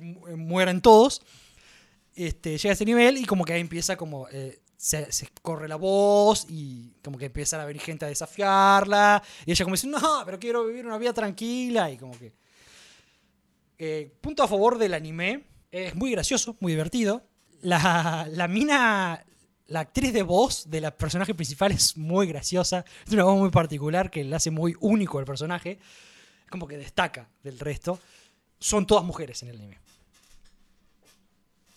mu- mueren todos. Este, llega a ese nivel y como que ahí empieza como... eh, se, corre la voz y como que empiezan a venir gente a desafiarla. Y ella como dice, no, pero quiero vivir una vida tranquila y como que... Eh, punto a favor del anime. Es muy gracioso, muy divertido. La, la mina, la actriz de voz de la personaje principal es muy graciosa. Es una voz muy particular que la hace muy único el personaje. Como que destaca del resto. Son todas mujeres en el anime.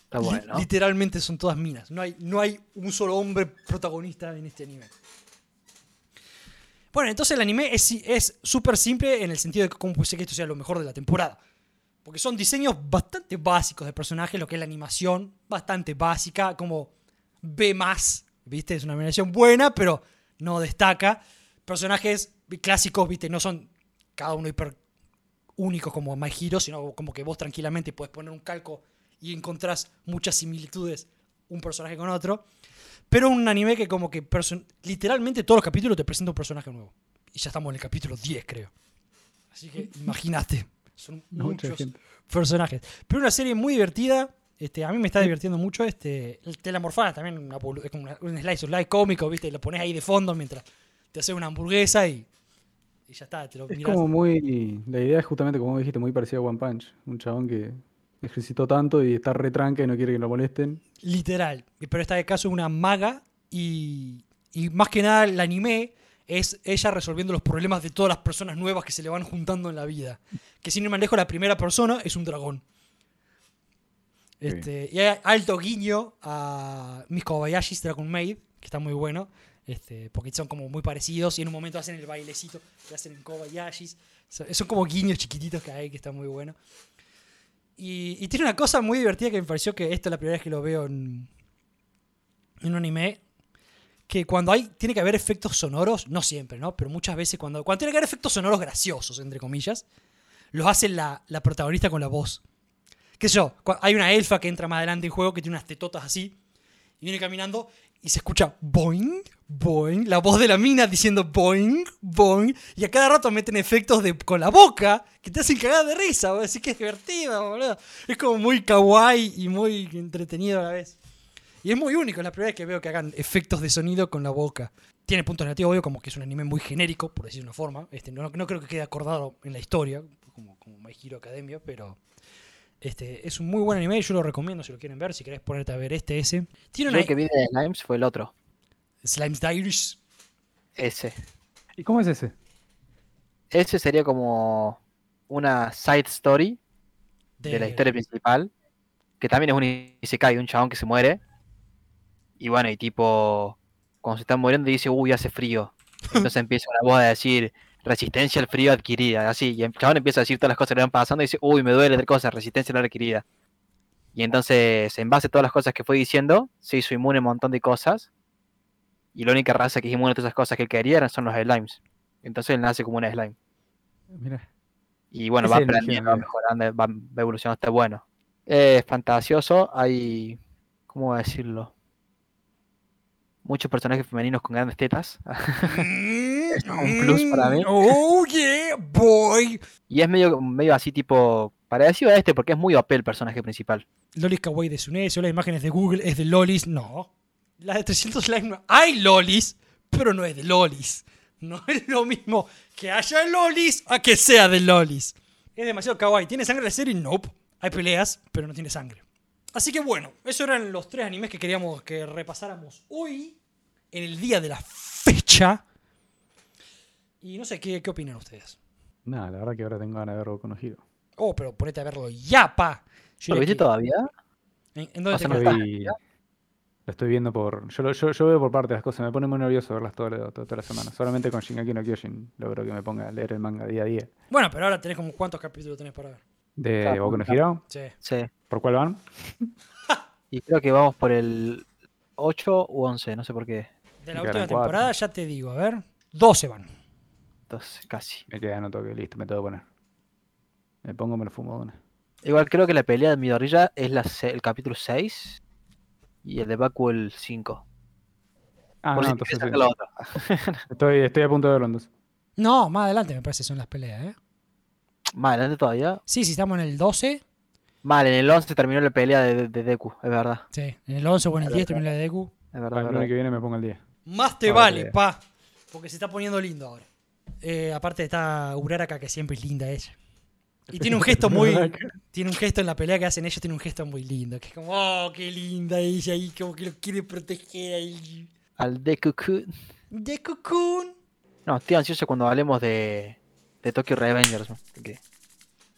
Está Li- bueno. Literalmente son todas minas. No hay, no hay un solo hombre protagonista en este anime. Bueno, entonces el anime es es súper simple en el sentido de que cómo puede ser que esto sea lo mejor de la temporada. Porque son diseños bastante básicos de personajes, lo que es la animación, bastante básica, como B más, ¿viste? Es una animación buena, pero no destaca. Personajes clásicos, ¿viste? No son cada uno hiper únicos como My Hero, sino como que vos tranquilamente puedes poner un calco y encontrás muchas similitudes un personaje con otro. Pero un anime que como que literalmente todos los capítulos te presenta un personaje nuevo. Y ya estamos en el capítulo 10, creo. Así que imagínate. Son Mucha muchos gente. personajes. Pero una serie muy divertida. Este, a mí me está divirtiendo mucho. Este, el Telamorfana también una es como una- un slice of life cómico, ¿viste? Lo pones ahí de fondo mientras te haces una hamburguesa y, y ya está. Te lo Es mirás. como muy. La idea es justamente, como dijiste, muy parecida a One Punch. Un chabón que ejercitó tanto y está re tranca y no quiere que lo molesten. Literal. Pero esta de caso es una maga y, y más que nada el anime es ella resolviendo los problemas de todas las personas nuevas que se le van juntando en la vida. Que sin ir más lejos, la primera persona es un dragón. Este, y hay alto guiño a Miss Kobayashi's Dragon Maid, que está muy bueno. Este, porque son como muy parecidos y en un momento hacen el bailecito que hacen en Kobayashi's. Son, son como guiños chiquititos que hay, que está muy bueno. Y, tiene una cosa muy divertida que me pareció que esta es la primera vez que lo veo en, un anime. Que cuando hay, tiene que haber efectos sonoros, no siempre, ¿no? Pero muchas veces cuando, cuando tiene que haber efectos sonoros graciosos, entre comillas, los hace la, la protagonista con la voz. ¿Qué sé yo? Hay una elfa que entra más adelante en juego que tiene unas tetotas así. Y viene caminando y se escucha boing, boing. La voz de la mina diciendo boing, boing. Y a cada rato meten efectos de, con la boca que te hacen cagar de risa. boludo. Así que es divertido, boludo. Es como muy kawaii y muy entretenido a la vez. Y es muy único, es la primera vez que veo que hagan efectos de sonido con la boca. Tiene puntos negativos, obvio, como que es un anime muy genérico, por decir de una forma. Este, no, no creo que quede acordado en la historia, como, como My Hero Academia, pero este, es un muy buen anime, yo lo recomiendo si lo quieren ver, si querés ponerte a ver este, ese. Tiene Yo una el que vi de Slimes fue el otro. Slimes Diaries. Ese. ¿Y cómo es ese? Ese sería como una side story de, la historia principal. Que también es un Isekai de un chabón que se muere. Y bueno, y tipo, cuando se está muriendo dice, uy, hace frío. Entonces empieza una voz a decir, resistencia al frío adquirida, así. Y el chabón empieza a decir todas las cosas que le van pasando y dice, uy, me duele tal cosa, resistencia no adquirida. Y entonces, en base a todas las cosas que fue diciendo, se hizo inmune a un montón de cosas. Y la única raza que es inmune a todas esas cosas que él quería eran- son los slimes. Entonces él nace como un slime. Mira. Y bueno, va aprendiendo, va mejorando, va, va evolucionando, está bueno. Es fantasioso, hay, ¿cómo voy a decirlo? Muchos personajes femeninos con grandes tetas. es un plus para mí. Oh yeah, boy. y es medio, medio así tipo, parecido a este porque es muy OP el personaje principal. Lolis Kawaii de Sunesio, las imágenes de Google es de Lolis. No. La de 300 Slime no. Hay Lolis, pero no es de Lolis. No es lo mismo que haya Lolis a que sea de Lolis. Es demasiado kawaii. ¿Tiene sangre la serie? Nope. Hay peleas, pero no tiene sangre. Así que bueno, esos eran los tres animes que queríamos que repasáramos hoy, en el día de la fecha. Y no sé, ¿qué, qué opinan ustedes? Nada, la verdad que ahora tengo ganas de ver Boku no Hero. Oh, pero ponete a verlo ya, pa. Yo ¿Lo viste que- todavía? ¿En, en dónde O te sea, no Lo, vi- estoy viendo por. Yo, lo- yo, yo veo por parte las cosas, me pone muy nervioso verlas toda la, toda, toda la semana. Solamente con Shingeki no Kyojin logro que me ponga a leer el manga día a día. Bueno, pero ahora tenés como cuántos capítulos tenés para ver. De Claro, Boku no. Hero, Sí. Sí. ¿por cuál van? Y creo que vamos por el 8 u 11, no sé por qué. De la última temporada ya te digo, a ver. 12 van. Entonces, casi. Me queda no toque, listo, me tengo que poner. Me pongo, me lo fumo de una. Igual creo que la pelea de Midorilla es la el capítulo 6 y el de Baku el 5. Ah, por no, si entonces sí. sacar la otra. Estoy, estoy a punto de verlo entonces. No, más adelante me parece son las peleas, ¿eh? Más adelante todavía. Sí, si estamos en el 12. Mal, en el 11 terminó la pelea de, de Deku, es verdad. Sí, en el 11 o en el Es 10 verdad. termina la de Deku. Es verdad, Para es el lunes que viene me pongo al día. Más te Ahora vale, pa. Porque se está poniendo lindo ahora. Eh, aparte está Uraraka, que siempre es linda ella. Y tiene un gesto muy. tiene un gesto en la pelea que hacen ellos, tiene un gesto muy lindo. Que es como, oh, qué linda ella ahí, como que lo quiere proteger ahí. Al Deku-kun. De Cocoon. No, estoy ansioso cuando hablemos de, de Tokyo Revengers.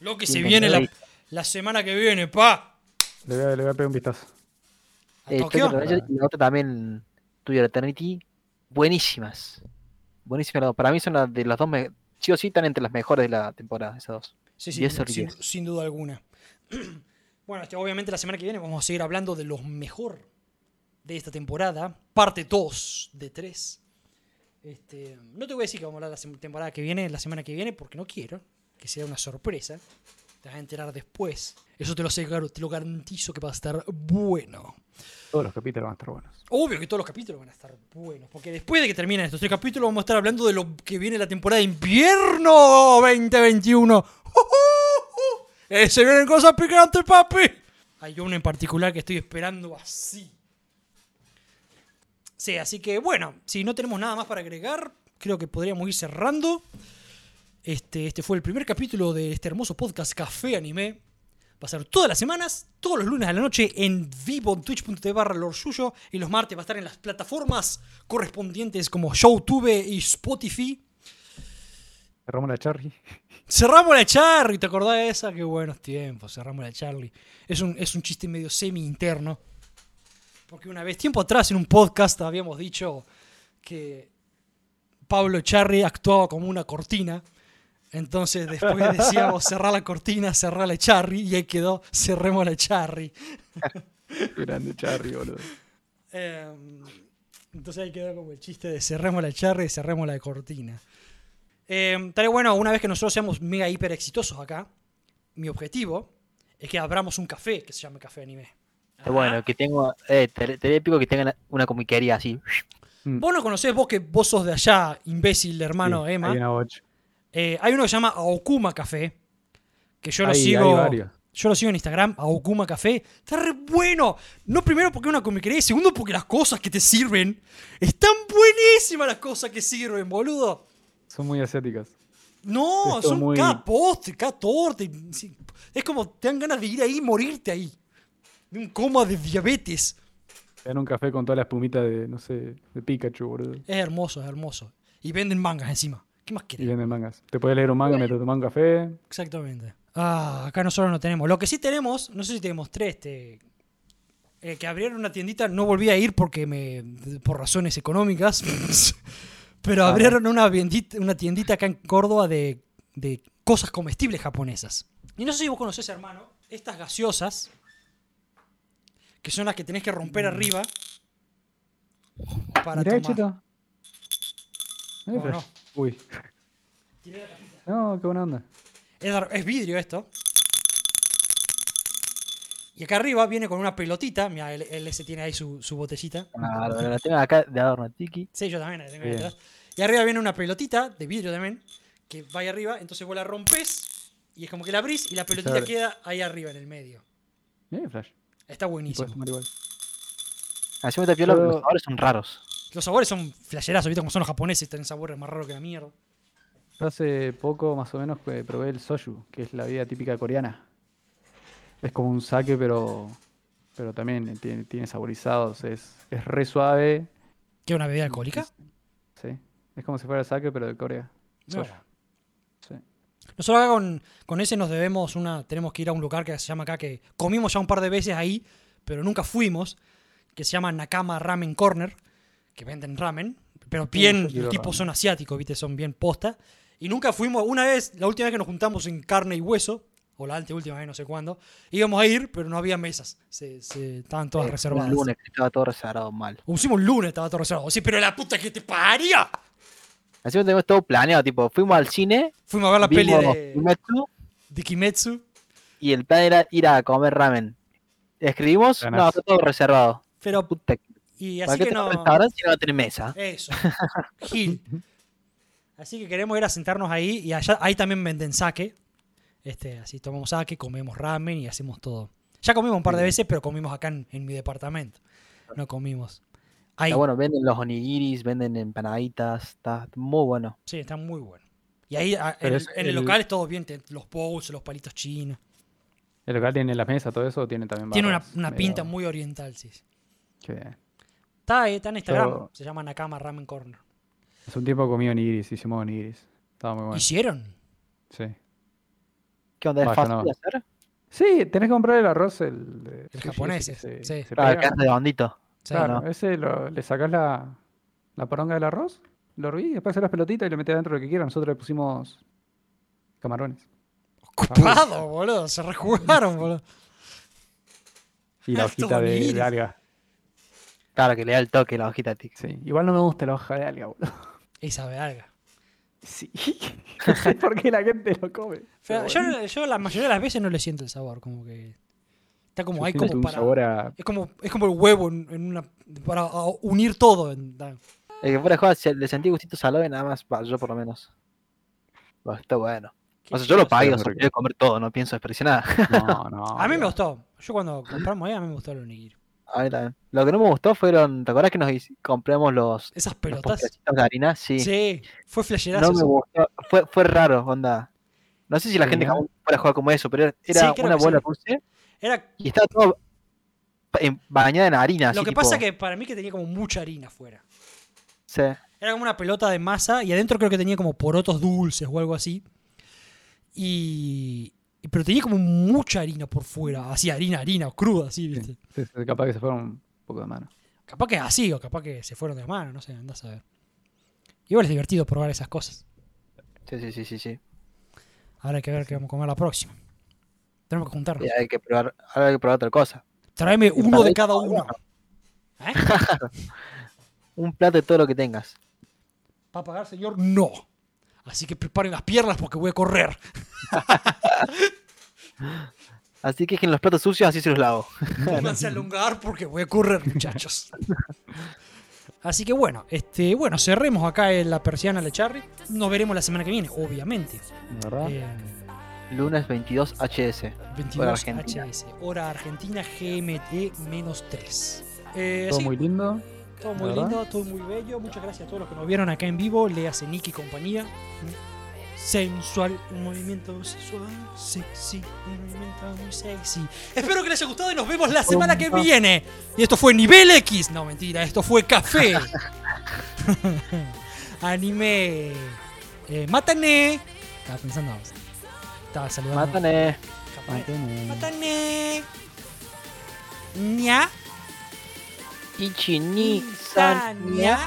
Lo que se viene la, la semana que viene, pa. Le voy, a, le voy a pegar un vistazo. ¿A Eh, Tokio? Tokyo Revengers y la otra también, Tuyo Eternity. Buenísimas. Buenísimas las dos. Para mí son las de las dos. me- sí o sí están entre las mejores de la temporada, esas dos. Sí, sí, 10 sobre sin, 10. sin duda alguna. bueno, este, obviamente la semana que viene vamos a seguir hablando de lo mejor de esta temporada. Parte 2 de 3. Este, no te voy a decir que vamos a hablar la temporada que viene, la semana que viene, porque no quiero que sea una sorpresa. Te vas a enterar después. Eso te lo, aseguro, te lo garantizo que va a estar bueno. Todos los capítulos van a estar buenos. Obvio que todos los capítulos van a estar buenos, porque después de que terminen estos tres capítulos vamos a estar hablando de lo que viene la temporada de invierno 2021. ¡Jujuju! ¡Eh, se vienen cosas picantes, papi! Hay uno en particular que estoy esperando así. Sí, así que bueno, si no tenemos nada más para agregar, creo que podríamos ir cerrando. Este, este fue el primer capítulo de este hermoso podcast Café Anime. Va a ser todas las semanas, todos los lunes a la noche en vivo en twitch.tv barra Yuyo, y los martes va a estar en las plataformas correspondientes como ShowTube y Spotify. Cerramos la Charlie. Cerramos la Charlie, ¿te acordás de esa? Qué buenos tiempos, cerramos la Charlie. Es un, es un chiste medio semi-interno. Porque una vez, tiempo atrás, en un podcast habíamos dicho que Pablo Charri actuaba como una cortina. Entonces después decíamos cerrar la cortina, cerrar la Charry, y ahí quedó cerremos la Charry. Qué grande Charlie, boludo. Eh, entonces ahí quedó como el chiste de cerremos la Charry y cerremos la cortina. Eh, estaría bueno, una vez que nosotros seamos mega hiper exitosos acá, mi objetivo es que abramos un café que se llame Café Anime. Eh, Bueno, que tengo. Eh, épico que tengan una comiquería así. Vos no conocés, vos que vos sos de allá, imbécil hermano Sí, Emma. Hay una bocha. Eh, hay uno que se llama Aokuma Café. Que yo lo sigo. yo lo sigo en Instagram, Aokuma Café. Está re bueno. No primero porque es una comiquería, y segundo porque las cosas que te sirven. Están buenísimas las cosas que sirven, boludo. Son muy asiáticas. No, Es todo son muy- cada postre, cada torta. Es como te dan ganas de ir ahí y morirte ahí. De un coma de diabetes. Te dan un café con toda la espumita de, no sé, de Pikachu, boludo. Es hermoso, es hermoso. Y venden mangas encima. ¿Qué más Y querés? venden mangas. Te puedes leer un manga mientras tomas un café. Exactamente. Ah, acá nosotros no tenemos. Lo que sí tenemos, no sé si te mostré, este, eh, que abrieron una tiendita, no volví a ir porque me, por razones económicas, pero abrieron una, tiendita, una tiendita acá en Córdoba de, de cosas comestibles japonesas. Y no sé si vos conocés, hermano, estas gaseosas, que son las que tenés que romper arriba para Mirá, tomar. cheto. Eh, ¿Cómo flash. no? Uy. No, qué buena onda. Es, vidrio esto. Y acá arriba viene con una pelotita. Mira, él, él ese tiene ahí su, su botellita. Ah, la, la tengo acá de adorno, tiki. Sí, yo también la tengo ahí Bien. atrás. Y arriba viene una pelotita de vidrio también. Que va ahí arriba. Entonces vos la rompes. Y es como que la abrís y la pelotita queda ahí arriba en el medio. Eh, flash. Está buenísimo. Así me te piola, Yo- los sabores son raros. Los sabores son flasherazos, ¿viste? Como son los japoneses, tienen sabores más raros que la mierda. Yo hace poco, más o menos, probé el soju, que es la bebida típica coreana. Es como un sake, pero, pero también tiene, tiene saborizados. Es, es re suave. ¿Qué, una bebida alcohólica? Sí. Es como si fuera el sake, pero de Corea. No. Sí. Nosotros acá con, con ese nos debemos una. Tenemos que ir a un lugar que se llama acá, que comimos ya un par de veces ahí, pero nunca fuimos, que se llama Nakama Ramen Corner, que venden ramen, pero bien, yo quiero tipo ramen. son asiáticos, ¿viste? Son bien posta. Y nunca fuimos, una vez, la última vez que nos juntamos en carne y hueso, o la anteúltima vez, no sé cuándo, íbamos a ir, pero no había mesas, se, se- estaban todas Eh, reservadas. Un lunes que estaba todo reservado mal. Hicimos un lunes, estaba todo reservado. Sí, pero la puta que te paría. Así que tenemos todo planeado, tipo, fuimos al cine, Fuimos a ver la peli de, Kimetsu, de Kimetsu. y el plan era ir a comer ramen. Escribimos, no, Ganas. está todo reservado. Pero, Puta, y ¿para así qué que no. no... restaurante si no va a tener mesa? Eso. Gil. Así que queremos ir a sentarnos ahí y allá ahí también venden sake. Este, así tomamos sake, comemos ramen y hacemos todo. Ya comimos un par de veces, pero comimos acá en, en mi departamento. No comimos. Ahí. Está bueno, venden los onigiris, venden empanaditas, está muy bueno. Sí, está muy bueno. Y ahí a- en, el, es en el el- local es todo bien, los bowls, los palitos chinos. ¿El local tiene la mesa, todo eso? o ¿Tiene también Tiene una, barras una medio- pinta muy oriental, sí. Qué bien. Está, ahí, está en Instagram, Yo- se llama Nakama Ramen Corner. Hace un tiempo comí onigiris, hicimos onigiris. Estaba muy bueno. ¿Hicieron? Sí. ¿Qué onda? ¿Es Va, yo fácil no. de hacer? Sí, tenés que comprar el arroz, el, de El japonés, ese sí. se, Ah, pega. que es redondito. Sí. Claro, ¿no? ese lo- le sacás la, la poronga del arroz, lo herví, después haces las pelotitas y le metés adentro lo que quieras. Nosotros le pusimos camarones. Ocupado, boludo. Se rejugaron, boludo. Y la Alto hojita de, de alga. Claro, que le da el toque la hojita tic. Sí. Igual no me gusta la hoja de alga, boludo. Y sabe. Sí. no sé por qué la gente lo come. Pero pero yo, bueno. yo la mayoría de las veces no le siento el sabor, como que. Está como ahí Tiene como un para. sabor a- Es como, es como el huevo en, en una. para unir todo. en- El que fuera de juego, le sentí gustito salado y nada más, yo por lo menos. Está bueno. O sea, yo lo pagué, o sea, comer todo, no pienso desperdiciar nada. No, no. A mí me gustó. Yo cuando compramos ahí, a mí me gustó el onigiri. A también. Lo que no me gustó fueron, ¿te acuerdas que nos compramos los, Esas pelotas. de harina? Sí. Sí, fue flasherazo. no me gustó. Fue, fue raro, onda. No sé si la Sí, gente ¿no? jamás fuera a jugar como eso, pero era Sí, una bola dulce Era, y estaba todo bañada en harina. lo así, que tipo, pasa que para mí que tenía como mucha harina afuera. sí. Era como una pelota de masa y adentro creo que tenía como porotos dulces o algo así. Y. Pero tenía como mucha harina por fuera. Así, harina, harina, cruda, así, ¿viste? Sí, sí, capaz que se fueron un poco de mano. Capaz que así, o capaz que se fueron de mano, no sé, andás a ver. Igual es divertido probar esas cosas. Sí, sí, sí, sí, sí. Ahora hay que ver qué vamos a comer la próxima. Tenemos que juntarnos. Y hay que probar, ahora hay que probar otra cosa. Tráeme uno de cada uno. ¿Eh? Un plato de todo lo que tengas. ¿Para pagar, señor? No. Así que preparen las piernas porque voy a correr. Así que en los platos sucios así se los lavo. Pónganse a lugar porque voy a correr, muchachos. Así que bueno, este, bueno, cerremos acá en la persiana de Charry. Nos veremos la semana que viene, obviamente. ¿Verdad? Eh, Lunes 22 HS. 22 Hora argentina. HS, hora argentina GMT menos 3. Eh, Todo así, muy lindo. Todo muy ¿verdad? lindo, todo muy bello. Muchas gracias a todos los que nos vieron acá en vivo. Le hace Nicky y compañía. Sensual, un movimiento sensual, sexy, un movimiento muy sexy. Espero que les haya gustado y nos vemos la semana que viene. Y esto fue Nivel X. No, mentira, esto fue Café. Anime. Eh, Mátane. Estaba pensando. Estaba saludando. Mátane. Japonés. Mátane. 이진이 싸냐?